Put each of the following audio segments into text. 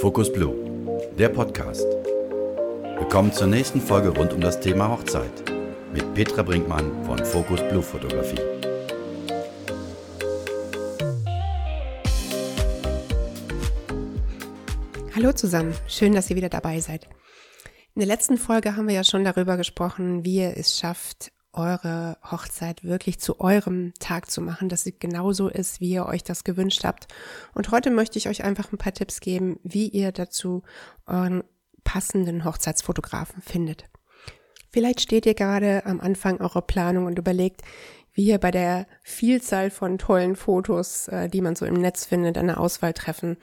Focus Blue, der Podcast. Willkommen zur nächsten Folge rund um das Thema Hochzeit mit Petra Brinkmann von Focus Blue Fotografie. Hallo zusammen, schön, dass ihr wieder dabei seid. In der letzten Folge haben wir ja schon darüber gesprochen, wie ihr es schafft, eure Hochzeit wirklich zu eurem Tag zu machen, dass sie genauso ist, wie ihr euch das gewünscht habt. Und heute möchte ich euch einfach ein paar Tipps geben, wie ihr dazu euren passenden Hochzeitsfotografen findet. Vielleicht steht ihr gerade am Anfang eurer Planung und überlegt, wie ihr bei der Vielzahl von tollen Fotos, äh, die man so im Netz findet, eine Auswahl treffen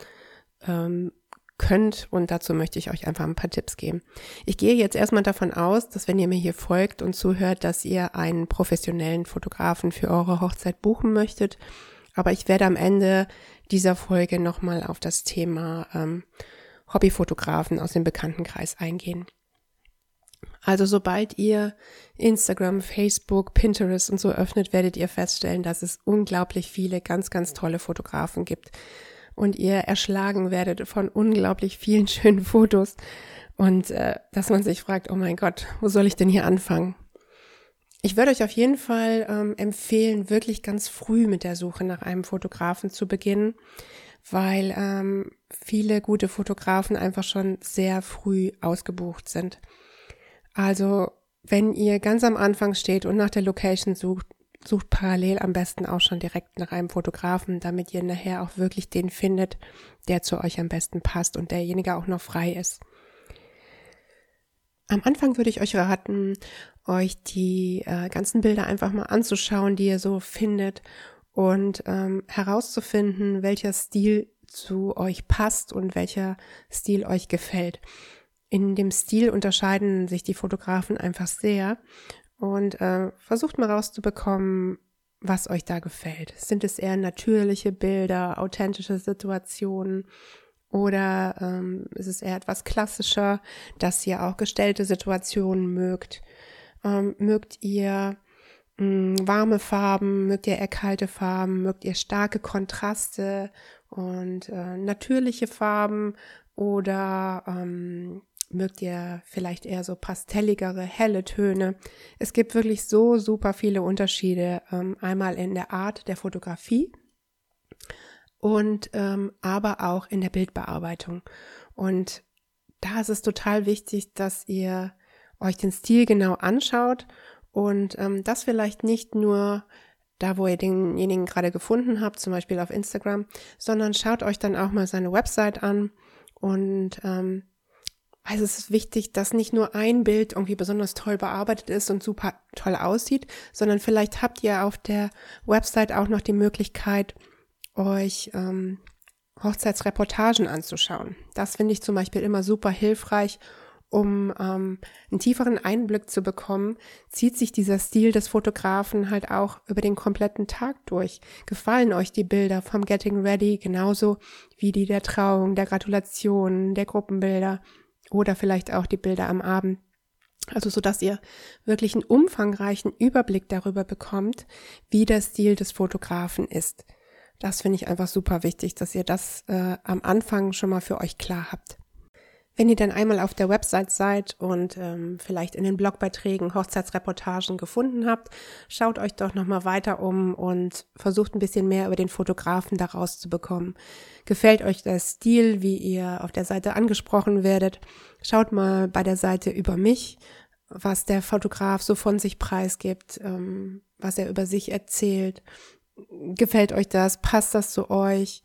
ähm, könnt. Und dazu möchte ich euch einfach ein paar Tipps geben. Ich gehe jetzt erstmal davon aus, dass wenn ihr mir hier folgt und zuhört, dass ihr einen professionellen Fotografen für eure Hochzeit buchen möchtet. Aber ich werde am Ende dieser Folge nochmal auf das Thema ähm, Hobbyfotografen aus dem Bekanntenkreis eingehen. Also sobald ihr Instagram, Facebook, Pinterest und so öffnet, werdet ihr feststellen, dass es unglaublich viele ganz, ganz tolle Fotografen gibt und ihr erschlagen werdet von unglaublich vielen schönen Fotos und äh, dass man sich fragt, oh mein Gott, wo soll ich denn hier anfangen? Ich würde euch auf jeden Fall ähm, empfehlen, wirklich ganz früh mit der Suche nach einem Fotografen zu beginnen, weil ähm, viele gute Fotografen einfach schon sehr früh ausgebucht sind. Also wenn ihr ganz am Anfang steht und nach der Location sucht, sucht parallel am besten auch schon direkt nach einem Fotografen, damit ihr nachher auch wirklich den findet, der zu euch am besten passt und derjenige auch noch frei ist. Am Anfang würde ich euch raten, euch die äh, ganzen Bilder einfach mal anzuschauen, die ihr so findet und ähm, herauszufinden, welcher Stil zu euch passt und welcher Stil euch gefällt. In dem Stil unterscheiden sich die Fotografen einfach sehr und äh, versucht mal rauszubekommen, was euch da gefällt. Sind es eher natürliche Bilder, authentische Situationen oder ähm, ist es eher etwas klassischer, dass ihr auch gestellte Situationen mögt? Ähm, mögt ihr mh, hm, warme Farben, mögt ihr eher kalte Farben, mögt ihr starke Kontraste und äh, natürliche Farben oder ähm, mögt ihr vielleicht eher so pastelligere, helle Töne. Es gibt wirklich so super viele Unterschiede, ähm, einmal in der Art der Fotografie und ähm, aber auch in der Bildbearbeitung. Und da ist es total wichtig, dass ihr euch den Stil genau anschaut und ähm, das vielleicht nicht nur da, wo ihr denjenigen gerade gefunden habt, zum Beispiel auf Instagram, sondern schaut euch dann auch mal seine Website an und ähm, also es ist wichtig, dass nicht nur ein Bild irgendwie besonders toll bearbeitet ist und super toll aussieht, sondern vielleicht habt ihr auf der Website auch noch die Möglichkeit, euch ähm, Hochzeitsreportagen anzuschauen. Das finde ich zum Beispiel immer super hilfreich, um ähm, einen tieferen Einblick zu bekommen, zieht sich dieser Stil des Fotografen halt auch über den kompletten Tag durch. Gefallen euch die Bilder vom Getting Ready genauso wie die der Trauung, der Gratulation, der Gruppenbilder? Oder vielleicht auch die Bilder am Abend. Also so, dass ihr wirklich einen umfangreichen Überblick darüber bekommt, wie der Stil des Fotografen ist. Das finde ich einfach super wichtig, dass ihr das äh, am Anfang schon mal für euch klar habt. Wenn ihr dann einmal auf der Website seid und ähm, vielleicht in den Blogbeiträgen Hochzeitsreportagen gefunden habt, schaut euch doch nochmal weiter um und versucht ein bisschen mehr über den Fotografen daraus zu bekommen. Gefällt euch der Stil, wie ihr auf der Seite angesprochen werdet? Schaut mal bei der Seite über mich, was der Fotograf so von sich preisgibt, ähm, was er über sich erzählt. Gefällt euch das? Passt das zu euch?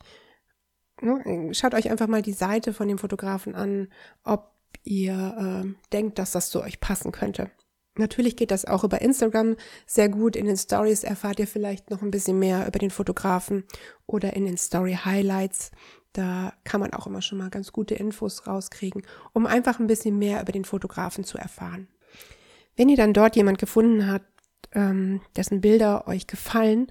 Ne, schaut euch einfach mal die Seite von dem Fotografen an, ob ihr äh, denkt, dass das zu euch passen könnte. Natürlich geht das auch über Instagram sehr gut. In den Stories erfahrt ihr vielleicht noch ein bisschen mehr über den Fotografen oder in den Story Highlights. Da kann man auch immer schon mal ganz gute Infos rauskriegen, um einfach ein bisschen mehr über den Fotografen zu erfahren. Wenn ihr dann dort jemand gefunden habt, ähm, dessen Bilder euch gefallen,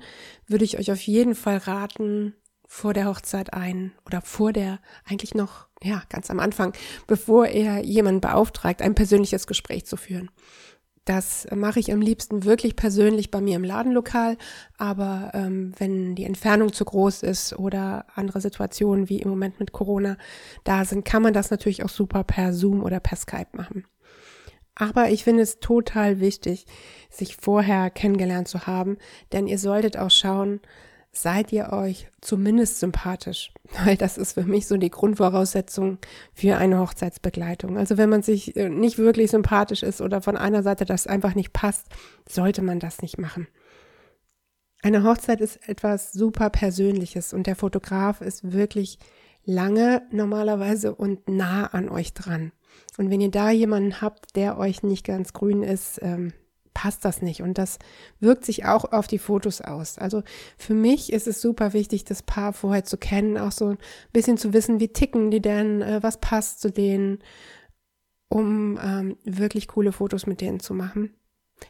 würde ich euch auf jeden Fall raten, vor der Hochzeit ein oder vor der, eigentlich noch, ja, ganz am Anfang, bevor er jemanden beauftragt, ein persönliches Gespräch zu führen. Das mache ich am liebsten wirklich persönlich bei mir im Ladenlokal. Aber ähm, wenn die Entfernung zu groß ist oder andere Situationen wie im Moment mit Corona da sind, kann man das natürlich auch super per Zoom oder per Skype machen. Aber ich finde es total wichtig, sich vorher kennengelernt zu haben, denn ihr solltet auch schauen, seid ihr euch zumindest sympathisch, weil das ist für mich so die Grundvoraussetzung für eine Hochzeitsbegleitung. Also wenn man sich äh, nicht wirklich sympathisch ist oder von einer Seite das einfach nicht passt, sollte man das nicht machen. Eine Hochzeit ist etwas super Persönliches und der Fotograf ist wirklich lange normalerweise und nah an euch dran. Und wenn ihr da jemanden habt, der euch nicht ganz grün ist, ähm, passt das nicht. Und das wirkt sich auch auf die Fotos aus. Also für mich ist es super wichtig, das Paar vorher zu kennen, auch so ein bisschen zu wissen, wie ticken die denn, äh, was passt zu denen, um ähm, wirklich coole Fotos mit denen zu machen.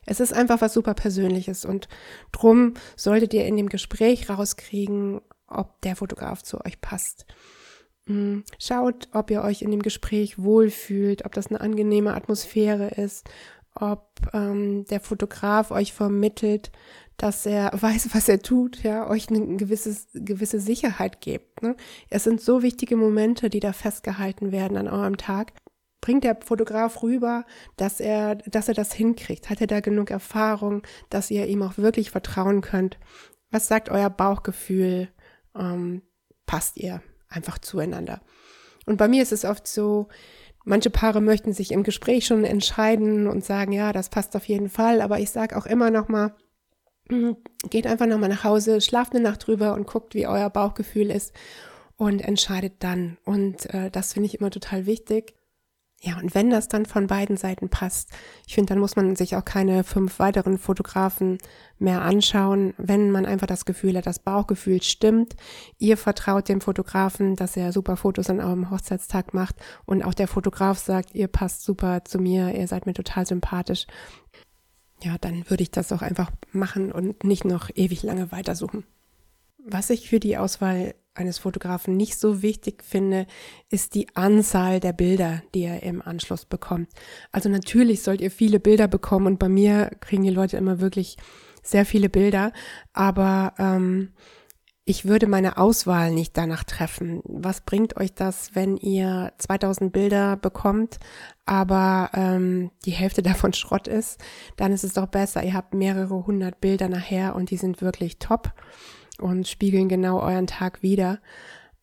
Es ist einfach was super Persönliches und drum solltet ihr in dem Gespräch rauskriegen, ob der Fotograf zu euch passt. Hm, schaut, ob ihr euch in dem Gespräch wohlfühlt, ob das eine angenehme Atmosphäre ist, ob ähm, der Fotograf euch vermittelt, dass er weiß, was er tut, ja, euch eine gewisses, gewisse Sicherheit gibt. Ne? Es sind so wichtige Momente, die da festgehalten werden an eurem Tag. Bringt der Fotograf rüber, dass er, dass er das hinkriegt? Hat er da genug Erfahrung, dass ihr ihm auch wirklich vertrauen könnt? Was sagt euer Bauchgefühl? Ähm, passt ihr einfach zueinander? Und bei mir ist es oft so, Manche Paare möchten sich im Gespräch schon entscheiden und sagen, ja, das passt auf jeden Fall. Aber ich sage auch immer noch mal, hm, geht einfach noch mal nach Hause, schlaft eine Nacht drüber und guckt, wie euer Bauchgefühl ist und entscheidet dann. Und äh, das finde ich immer total wichtig. Ja, und wenn das dann von beiden Seiten passt, ich finde, dann muss man sich auch keine fünf weiteren Fotografen mehr anschauen, wenn man einfach das Gefühl hat, das Bauchgefühl stimmt. Ihr vertraut dem Fotografen, dass er super Fotos an eurem Hochzeitstag macht und auch der Fotograf sagt, ihr passt super zu mir, ihr seid mir total sympathisch. Ja, dann würde ich das auch einfach machen und nicht noch ewig lange weitersuchen. Was ich für die Auswahl eines Fotografen nicht so wichtig finde, ist die Anzahl der Bilder, die er im Anschluss bekommt. Also natürlich sollt ihr viele Bilder bekommen und bei mir kriegen die Leute immer wirklich sehr viele Bilder, aber ähm, ich würde meine Auswahl nicht danach treffen. Was bringt euch das, wenn ihr 2000 Bilder bekommt, aber ähm, die Hälfte davon Schrott ist? Dann ist es doch besser. Ihr habt mehrere hundert Bilder nachher und die sind wirklich top und spiegeln genau euren Tag wieder.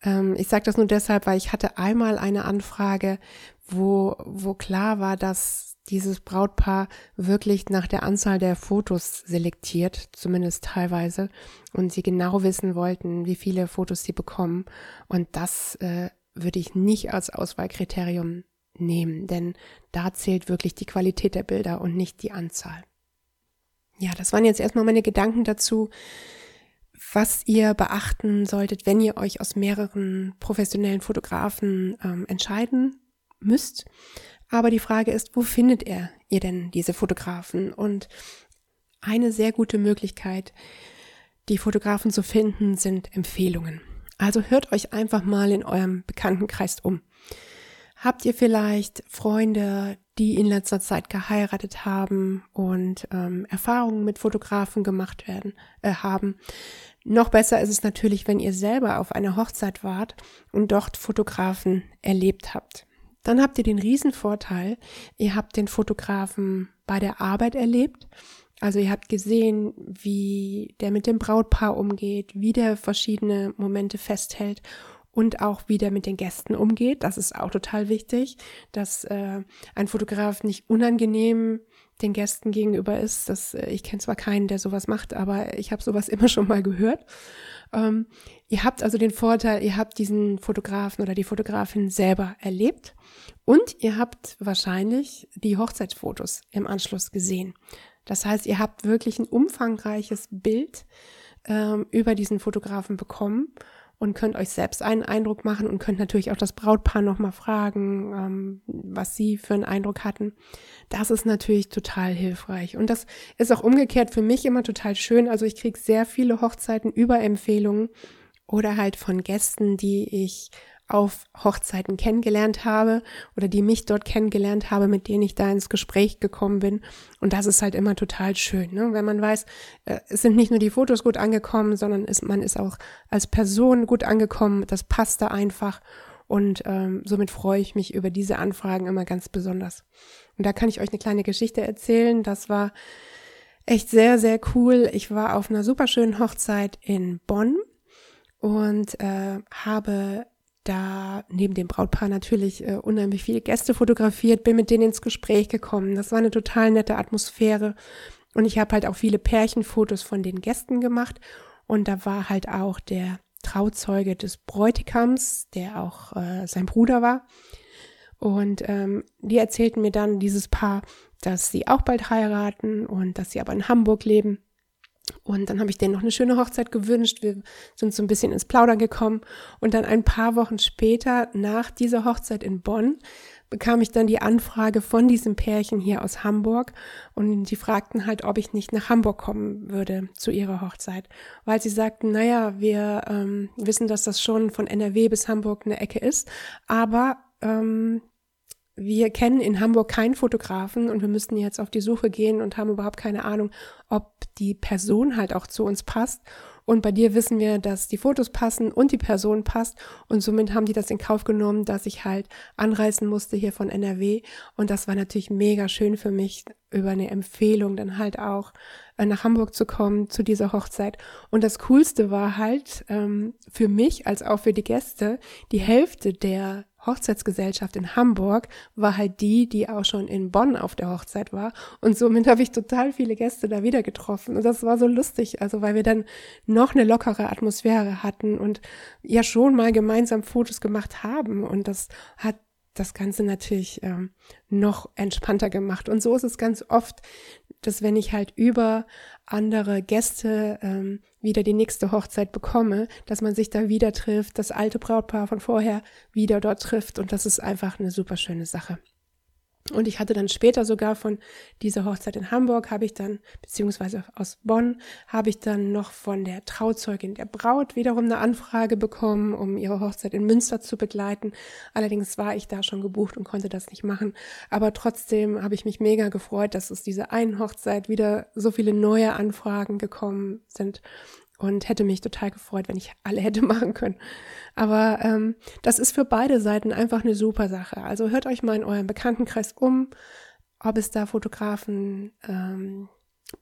Ähm, ich sage das nur deshalb, weil ich hatte einmal eine Anfrage, wo, wo klar war, dass dieses Brautpaar wirklich nach der Anzahl der Fotos selektiert, zumindest teilweise, und sie genau wissen wollten, wie viele Fotos sie bekommen. Und das äh, würde ich nicht als Auswahlkriterium nehmen, denn da zählt wirklich die Qualität der Bilder und nicht die Anzahl. Ja, das waren jetzt erstmal meine Gedanken dazu, was ihr beachten solltet, wenn ihr euch aus mehreren professionellen Fotografen ähm, entscheiden müsst. Aber die Frage ist, wo findet er ihr denn diese Fotografen? Und eine sehr gute Möglichkeit, die Fotografen zu finden, sind Empfehlungen. Also hört euch einfach mal in eurem Bekanntenkreis um. Habt ihr vielleicht Freunde, die in letzter Zeit geheiratet haben und ähm, Erfahrungen mit Fotografen gemacht werden äh, haben? Noch besser ist es natürlich, wenn ihr selber auf einer Hochzeit wart und dort Fotografen erlebt habt. Dann habt ihr den Riesenvorteil, ihr habt den Fotografen bei der Arbeit erlebt. Also ihr habt gesehen, wie der mit dem Brautpaar umgeht, wie der verschiedene Momente festhält und auch wie der mit den Gästen umgeht. Das ist auch total wichtig, dass äh, ein Fotograf nicht unangenehm den Gästen gegenüber ist. Das, äh, ich kenne zwar keinen, der sowas macht, aber ich habe sowas immer schon mal gehört. Ähm, ihr habt also den Vorteil, ihr habt diesen Fotografen oder die Fotografin selber erlebt und ihr habt wahrscheinlich die Hochzeitsfotos im Anschluss gesehen. Das heißt, ihr habt wirklich ein umfangreiches Bild ähm, über diesen Fotografen bekommen und könnt euch selbst einen Eindruck machen und könnt natürlich auch das Brautpaar nochmal fragen, ähm, was sie für einen Eindruck hatten. Das ist natürlich total hilfreich. Und das ist auch umgekehrt für mich immer total schön. Also ich kriege sehr viele Hochzeiten über Empfehlungen oder halt von Gästen, die ich auf Hochzeiten kennengelernt habe oder die mich dort kennengelernt habe, mit denen ich da ins Gespräch gekommen bin. Und das ist halt immer total schön, ne? wenn man weiß, äh, es sind nicht nur die Fotos gut angekommen, sondern ist, man ist auch als Person gut angekommen. Das passt da einfach. Und ähm, somit freue ich mich über diese Anfragen immer ganz besonders. Und da kann ich euch eine kleine Geschichte erzählen. Das war echt sehr, sehr cool. Ich war auf einer super schönen Hochzeit in Bonn und äh, habe da neben dem Brautpaar natürlich äh, unheimlich viele Gäste fotografiert, bin mit denen ins Gespräch gekommen. Das war eine total nette Atmosphäre. Und ich habe halt auch viele Pärchenfotos von den Gästen gemacht. Und da war halt auch der Trauzeuge des Bräutigams, der auch äh, sein Bruder war. Und ähm, die erzählten mir dann, dieses Paar, dass sie auch bald heiraten und dass sie aber in Hamburg leben. Und dann habe ich denen noch eine schöne Hochzeit gewünscht. Wir sind so ein bisschen ins Plaudern gekommen. Und dann ein paar Wochen später, nach dieser Hochzeit in Bonn, bekam ich dann die Anfrage von diesem Pärchen hier aus Hamburg. Und die fragten halt, ob ich nicht nach Hamburg kommen würde zu ihrer Hochzeit. Weil sie sagten, naja, wir ähm, wissen, dass das schon von NRW bis Hamburg eine Ecke ist. Aber ähm, wir kennen in Hamburg keinen Fotografen und wir müssten jetzt auf die Suche gehen und haben überhaupt keine Ahnung, ob die Person halt auch zu uns passt. Und bei dir wissen wir, dass die Fotos passen und die Person passt. Und somit haben die das in Kauf genommen, dass ich halt anreisen musste hier von NRW. Und das war natürlich mega schön für mich, über eine Empfehlung dann halt auch äh, nach Hamburg zu kommen zu dieser Hochzeit. Und das Coolste war halt ähm, für mich als auch für die Gäste, die Hälfte der Hochzeitsgesellschaft in Hamburg war halt die, die auch schon in Bonn auf der Hochzeit war. Und somit habe ich total viele Gäste da wieder getroffen. Und das war so lustig, also weil wir dann noch eine lockere Atmosphäre hatten und ja schon mal gemeinsam Fotos gemacht haben. Und das hat das Ganze natürlich ähm, noch entspannter gemacht. Und so ist es ganz oft, dass wenn ich halt über andere Gäste ähm, wieder die nächste Hochzeit bekomme, dass man sich da wieder trifft, das alte Brautpaar von vorher wieder dort trifft und das ist einfach eine super schöne Sache. Und ich hatte dann später sogar von dieser Hochzeit in Hamburg, habe ich dann, beziehungsweise aus Bonn, habe ich dann noch von der Trauzeugin der Braut wiederum eine Anfrage bekommen, um ihre Hochzeit in Münster zu begleiten. Allerdings war ich da schon gebucht und konnte das nicht machen. Aber trotzdem habe ich mich mega gefreut, dass es diese einen Hochzeit wieder so viele neue Anfragen gekommen sind und hätte mich total gefreut, wenn ich alle hätte machen können. Aber ähm, das ist für beide Seiten einfach eine super Sache. Also hört euch mal in eurem Bekanntenkreis um, ob es da Fotografen ähm,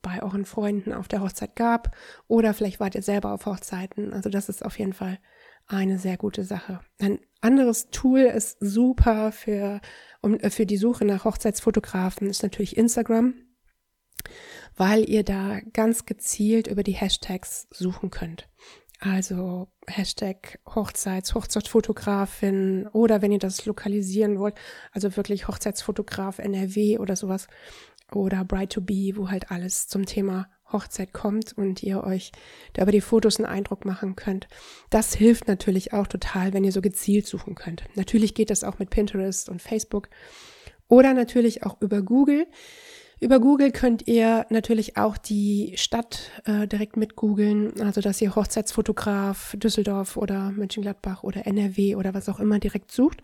bei euren Freunden auf der Hochzeit gab oder vielleicht wart ihr selber auf Hochzeiten. Also das ist auf jeden Fall eine sehr gute Sache. Ein anderes Tool ist super für, um, äh, für die Suche nach Hochzeitsfotografen ist natürlich Instagram weil ihr da ganz gezielt über die Hashtags suchen könnt. Also Hashtag Hochzeits, Hochzeitsfotografin oder wenn ihr das lokalisieren wollt, also wirklich Hochzeitsfotograf NRW oder sowas oder Bright to Be, wo halt alles zum Thema Hochzeit kommt und ihr euch da über die Fotos einen Eindruck machen könnt. Das hilft natürlich auch total, wenn ihr so gezielt suchen könnt. Natürlich geht das auch mit Pinterest und Facebook oder natürlich auch über Google. Über Google könnt ihr natürlich auch die Stadt äh, direkt mit googeln, also dass ihr Hochzeitsfotograf Düsseldorf oder Mönchengladbach oder NRW oder was auch immer direkt sucht.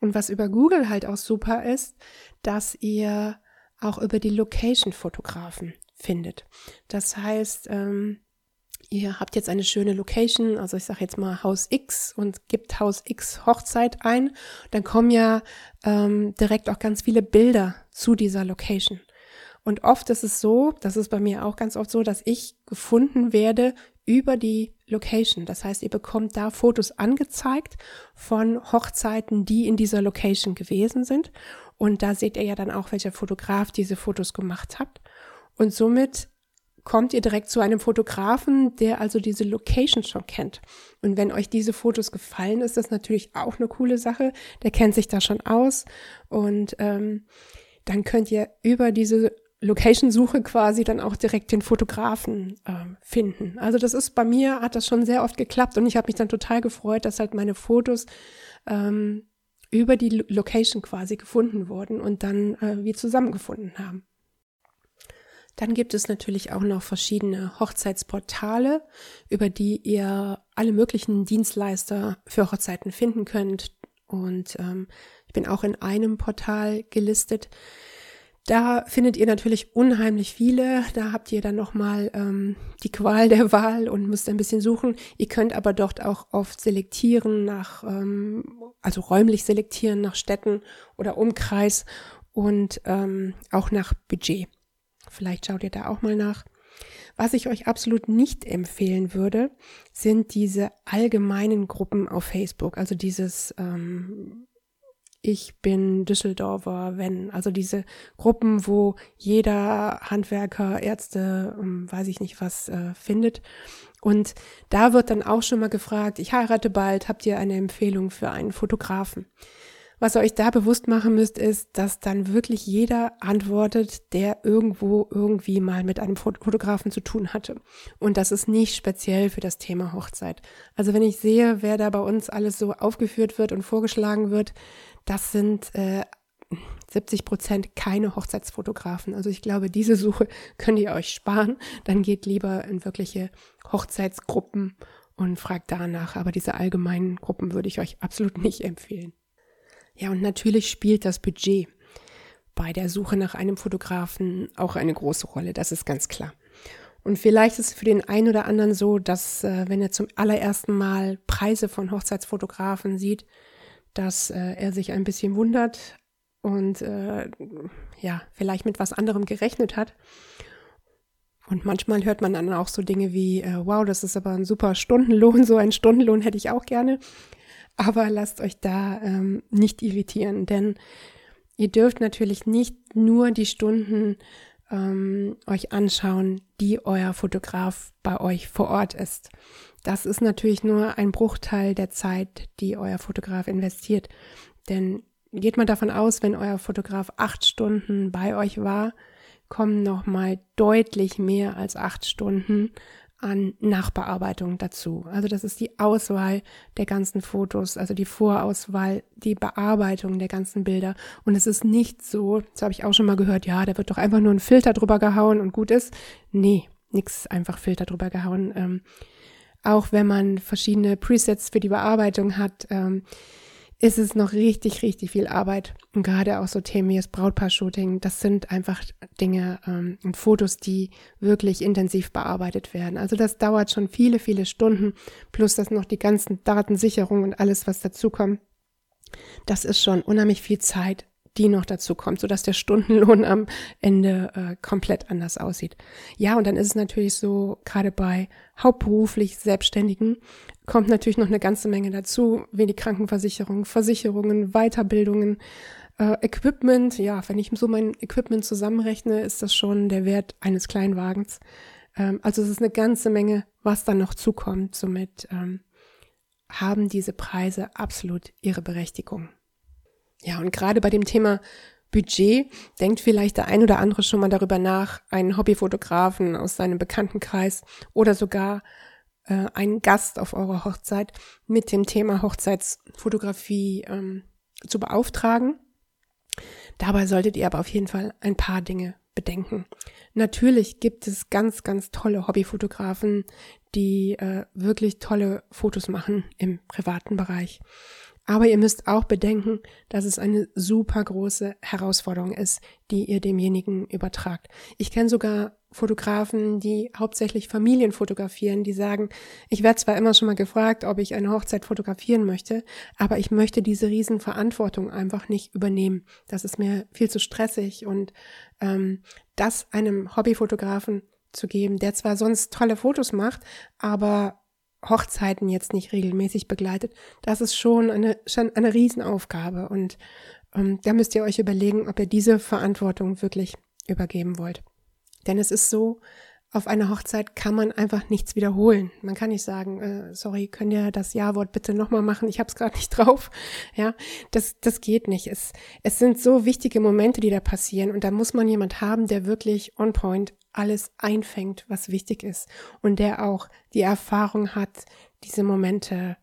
Und was über Google halt auch super ist, dass ihr auch über die Location-Fotografen findet. Das heißt, ähm, ihr habt jetzt eine schöne Location, also ich sage jetzt mal Haus X und gibt Haus X Hochzeit ein, dann kommen ja ähm, direkt auch ganz viele Bilder zu dieser Location. Und oft ist es so, das ist bei mir auch ganz oft so, dass ich gefunden werde über die Location. Das heißt, ihr bekommt da Fotos angezeigt von Hochzeiten, die in dieser Location gewesen sind. Und da seht ihr ja dann auch, welcher Fotograf diese Fotos gemacht hat. Und somit kommt ihr direkt zu einem Fotografen, der also diese Location schon kennt. Und wenn euch diese Fotos gefallen, ist das natürlich auch eine coole Sache. Der kennt sich da schon aus und ähm, dann könnt ihr über diese Location-Suche quasi dann auch direkt den Fotografen äh, finden. Also das ist bei mir, hat das schon sehr oft geklappt und ich habe mich dann total gefreut, dass halt meine Fotos ähm, über die Location quasi gefunden wurden und dann äh, wir zusammengefunden haben. Dann gibt es natürlich auch noch verschiedene Hochzeitsportale, über die ihr alle möglichen Dienstleister für Hochzeiten finden könnt. Und ähm, ich bin auch in einem Portal gelistet. Da findet ihr natürlich unheimlich viele. Da habt ihr dann nochmal ähm, die Qual der Wahl und müsst ein bisschen suchen. Ihr könnt aber dort auch oft selektieren nach, ähm, also räumlich selektieren nach Städten oder Umkreis und ähm, auch nach Budget. Vielleicht schaut ihr da auch mal nach. Was ich euch absolut nicht empfehlen würde, sind diese allgemeinen Gruppen auf Facebook. Also dieses ähm, ich bin Düsseldorfer, wenn, also diese Gruppen, wo jeder Handwerker, Ärzte, ähm, weiß ich nicht was, äh, findet. Und da wird dann auch schon mal gefragt, ich heirate bald, habt ihr eine Empfehlung für einen Fotografen? Was ihr euch da bewusst machen müsst, ist, dass dann wirklich jeder antwortet, der irgendwo irgendwie mal mit einem Fotografen zu tun hatte. Und das ist nicht speziell für das Thema Hochzeit. Also wenn ich sehe, wer da bei uns alles so aufgeführt wird und vorgeschlagen wird, das sind äh, 70 Prozent keine Hochzeitsfotografen. Also ich glaube, diese Suche könnt ihr euch sparen. Dann geht lieber in wirkliche Hochzeitsgruppen und fragt danach. Aber diese allgemeinen Gruppen würde ich euch absolut nicht empfehlen. Ja, und natürlich spielt das Budget bei der Suche nach einem Fotografen auch eine große Rolle. Das ist ganz klar. Und vielleicht ist es für den einen oder anderen so, dass äh, wenn er zum allerersten Mal Preise von Hochzeitsfotografen sieht, dass äh, er sich ein bisschen wundert und äh, ja, vielleicht mit was anderem gerechnet hat. Und manchmal hört man dann auch so Dinge wie, äh, wow, das ist aber ein super Stundenlohn, so einen Stundenlohn hätte ich auch gerne. Aber lasst euch da ähm, nicht irritieren, denn ihr dürft natürlich nicht nur die Stunden ähm, euch anschauen, die euer Fotograf bei euch vor Ort ist. Das ist natürlich nur ein Bruchteil der Zeit, die euer Fotograf investiert. Denn geht mal davon aus, wenn euer Fotograf acht Stunden bei euch war, kommen noch mal deutlich mehr als acht Stunden an Nachbearbeitung dazu. Also das ist die Auswahl der ganzen Fotos, also die Vorauswahl, die Bearbeitung der ganzen Bilder. Und es ist nicht so, das habe ich auch schon mal gehört, ja, da wird doch einfach nur ein Filter drüber gehauen und gut ist. Nee, nix einfach Filter drüber gehauen. Ähm, auch wenn man verschiedene Presets für die Bearbeitung hat, ähm, ist es noch richtig, richtig viel Arbeit. Und gerade auch so Themen wie das Brautpaar-Shooting, das sind einfach Dinge ähm, und Fotos, die wirklich intensiv bearbeitet werden. Also das dauert schon viele, viele Stunden, plus das noch die ganzen Datensicherung und alles, was dazukommt. Das ist schon unheimlich viel Zeit, die noch dazu kommt, sodass der Stundenlohn am Ende äh, komplett anders aussieht. Ja, und dann ist es natürlich so, gerade bei hauptberuflich Selbstständigen kommt natürlich noch eine ganze Menge dazu, wie die Krankenversicherung, Versicherungen, Weiterbildungen, äh, Equipment. Ja, wenn ich so mein Equipment zusammenrechne, ist das schon der Wert eines Kleinwagens. Ähm, also es ist eine ganze Menge, was dann noch zukommt. Somit ähm, haben diese Preise absolut ihre Berechtigung. Ja, und gerade bei dem Thema Budget denkt vielleicht der ein oder andere schon mal darüber nach, einen Hobbyfotografen aus seinem Bekanntenkreis oder sogar äh, einen Gast auf eurer Hochzeit mit dem Thema Hochzeitsfotografie ähm, zu beauftragen. Dabei solltet ihr aber auf jeden Fall ein paar Dinge bedenken. Natürlich gibt es ganz, ganz tolle Hobbyfotografen, die äh, wirklich tolle Fotos machen im privaten Bereich. Aber ihr müsst auch bedenken, dass es eine super große Herausforderung ist, die ihr demjenigen übertragt. Ich kenne sogar Fotografen, die hauptsächlich Familien fotografieren, die sagen, ich werde zwar immer schon mal gefragt, ob ich eine Hochzeit fotografieren möchte, aber ich möchte diese Riesenverantwortung einfach nicht übernehmen. Das ist mir viel zu stressig und ähm, das einem Hobbyfotografen zu geben, der zwar sonst tolle Fotos macht, aber Hochzeiten jetzt nicht regelmäßig begleitet, das ist schon eine, schon eine Riesenaufgabe. Und ähm, da müsst ihr euch überlegen, ob ihr diese Verantwortung wirklich übergeben wollt. Denn es ist so, auf einer Hochzeit kann man einfach nichts wiederholen. Man kann nicht sagen, äh, sorry, könnt ihr das Ja-Wort bitte nochmal machen? Ich habe es gerade nicht drauf. Ja, das, das geht nicht. Es, es sind so wichtige Momente, die da passieren und da muss man jemand haben, der wirklich on point alles einfängt, was wichtig ist und der auch die Erfahrung hat, diese Momente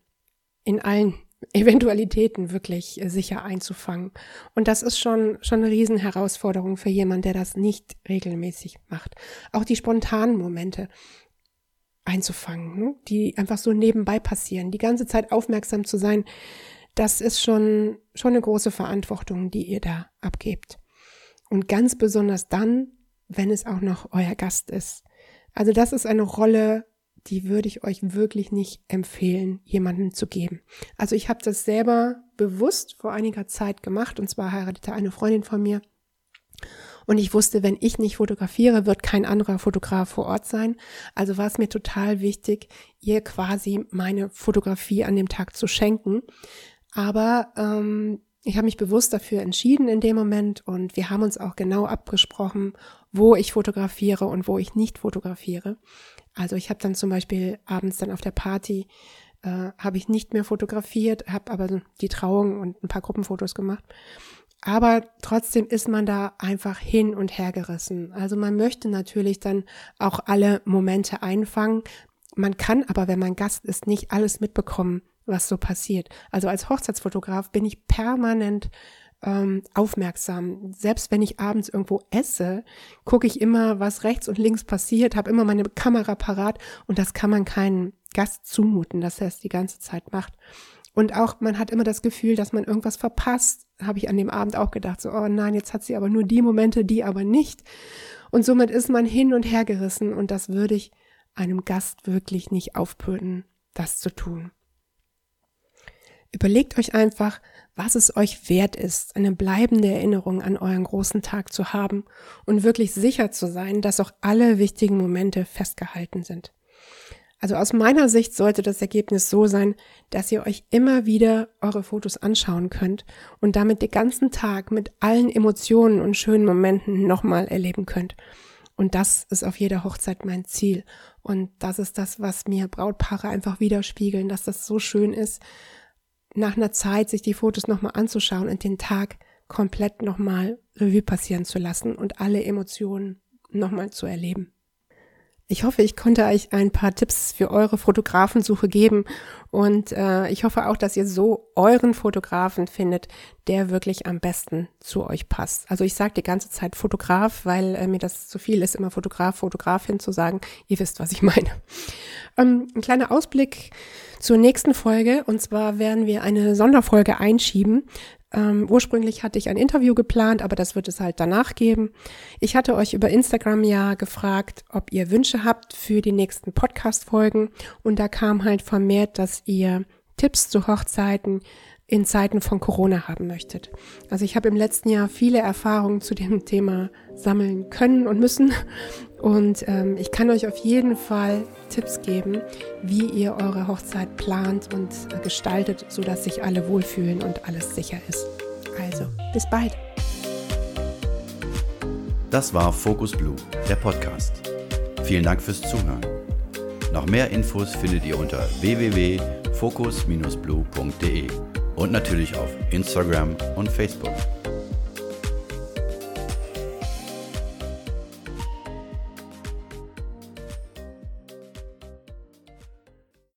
in allen Eventualitäten wirklich äh, sicher einzufangen. Und das ist schon, schon eine Riesenherausforderung für jemanden, der das nicht regelmäßig macht. Auch die spontanen Momente einzufangen, ne? die einfach so nebenbei passieren, die ganze Zeit aufmerksam zu sein, das ist schon, schon eine große Verantwortung, die ihr da abgebt. Und ganz besonders dann, wenn es auch noch euer Gast ist. Also das ist eine Rolle, die würde ich euch wirklich nicht empfehlen, jemanden zu geben. Also ich habe das selber bewusst vor einiger Zeit gemacht und zwar heiratete eine Freundin von mir und ich wusste, wenn ich nicht fotografiere, wird kein anderer Fotograf vor Ort sein. Also war es mir total wichtig, ihr quasi meine Fotografie an dem Tag zu schenken. Aber ähm, ich habe mich bewusst dafür entschieden in dem Moment und wir haben uns auch genau abgesprochen, wo ich fotografiere und wo ich nicht fotografiere. Also ich habe dann zum Beispiel abends dann auf der Party äh, habe ich nicht mehr fotografiert, habe aber die Trauung und ein paar Gruppenfotos gemacht. Aber trotzdem ist man da einfach hin und her gerissen. Also man möchte natürlich dann auch alle Momente einfangen. Man kann aber, wenn man Gast ist, nicht alles mitbekommen, was so passiert. Also als Hochzeitsfotograf bin ich permanent ähm, aufmerksam. Selbst wenn ich abends irgendwo esse, gucke ich immer, was rechts und links passiert, habe immer meine Kamera parat und das kann man keinen Gast zumuten, dass er es die ganze Zeit macht. Und auch man hat immer das Gefühl, dass man irgendwas verpasst, habe ich an dem Abend auch gedacht, so, oh nein, jetzt hat sie aber nur die Momente, die aber nicht. Und somit ist man hin und her gerissen und das würde ich einem Gast wirklich nicht aufbürden, das zu tun. Überlegt euch einfach, was es euch wert ist, eine bleibende Erinnerung an euren großen Tag zu haben und wirklich sicher zu sein, dass auch alle wichtigen Momente festgehalten sind. Also aus meiner Sicht sollte das Ergebnis so sein, dass ihr euch immer wieder eure Fotos anschauen könnt und damit den ganzen Tag mit allen Emotionen und schönen Momenten nochmal erleben könnt. Und das ist auf jeder Hochzeit mein Ziel. Und das ist das, was mir Brautpaare einfach widerspiegeln, dass das so schön ist, nach einer Zeit sich die Fotos nochmal anzuschauen und den Tag komplett nochmal Revue passieren zu lassen und alle Emotionen nochmal zu erleben. Ich hoffe, ich konnte euch ein paar Tipps für eure Fotografensuche geben und äh, ich hoffe auch, dass ihr so euren Fotografen findet, der wirklich am besten zu euch passt. Also ich sage die ganze Zeit Fotograf, weil äh, mir das zu viel ist, immer Fotograf, Fotografin zu sagen. Ihr wisst, was ich meine. Ähm, ein kleiner Ausblick zur nächsten Folge und zwar werden wir eine Sonderfolge einschieben ähm, ursprünglich hatte ich ein Interview geplant, aber das wird es halt danach geben. Ich hatte euch über Instagram ja gefragt, ob ihr Wünsche habt für die nächsten Podcast-Folgen. Und da kam halt vermehrt, dass ihr Tipps zu Hochzeiten in Zeiten von Corona haben möchtet. Also ich habe im letzten Jahr viele Erfahrungen zu dem Thema sammeln können und müssen. Und ähm, ich kann euch auf jeden Fall Tipps geben, wie ihr eure Hochzeit plant und äh, gestaltet, sodass sich alle wohlfühlen und alles sicher ist. Also, bis bald. Das war Focus Blue, der Podcast. Vielen Dank fürs Zuhören. Noch mehr Infos findet ihr unter www.focus-blue.de und natürlich auf Instagram und Facebook.